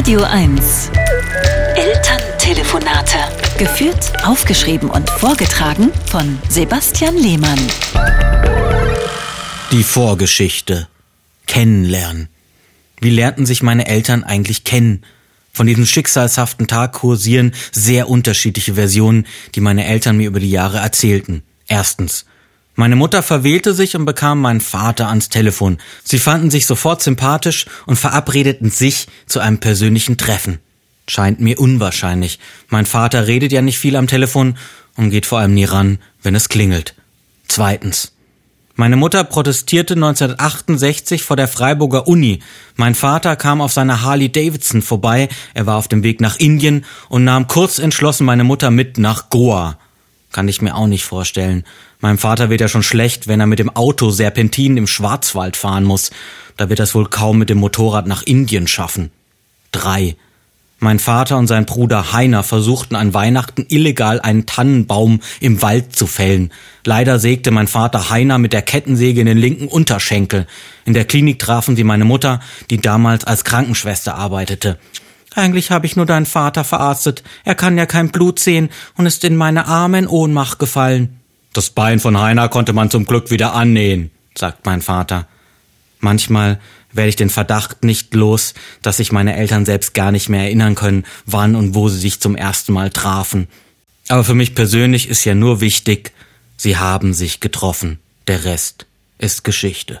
Radio 1. Elterntelefonate. Geführt, aufgeschrieben und vorgetragen von Sebastian Lehmann. Die Vorgeschichte. Kennenlernen. Wie lernten sich meine Eltern eigentlich kennen? Von diesem schicksalshaften Tag kursieren sehr unterschiedliche Versionen, die meine Eltern mir über die Jahre erzählten. Erstens. Meine Mutter verwählte sich und bekam meinen Vater ans Telefon. Sie fanden sich sofort sympathisch und verabredeten sich zu einem persönlichen Treffen. Scheint mir unwahrscheinlich. Mein Vater redet ja nicht viel am Telefon und geht vor allem nie ran, wenn es klingelt. Zweitens. Meine Mutter protestierte 1968 vor der Freiburger Uni. Mein Vater kam auf seiner Harley Davidson vorbei, er war auf dem Weg nach Indien und nahm kurz entschlossen meine Mutter mit nach Goa. Kann ich mir auch nicht vorstellen. Meinem Vater wird ja schon schlecht, wenn er mit dem Auto Serpentin im Schwarzwald fahren muss. Da wird er es wohl kaum mit dem Motorrad nach Indien schaffen. Drei. Mein Vater und sein Bruder Heiner versuchten an Weihnachten illegal einen Tannenbaum im Wald zu fällen. Leider sägte mein Vater Heiner mit der Kettensäge in den linken Unterschenkel. In der Klinik trafen sie meine Mutter, die damals als Krankenschwester arbeitete. Eigentlich habe ich nur deinen Vater verarztet. Er kann ja kein Blut sehen und ist in meine Arme in Ohnmacht gefallen. Das Bein von Heiner konnte man zum Glück wieder annähen, sagt mein Vater. Manchmal werde ich den Verdacht nicht los, dass sich meine Eltern selbst gar nicht mehr erinnern können, wann und wo sie sich zum ersten Mal trafen. Aber für mich persönlich ist ja nur wichtig, sie haben sich getroffen. Der Rest ist Geschichte.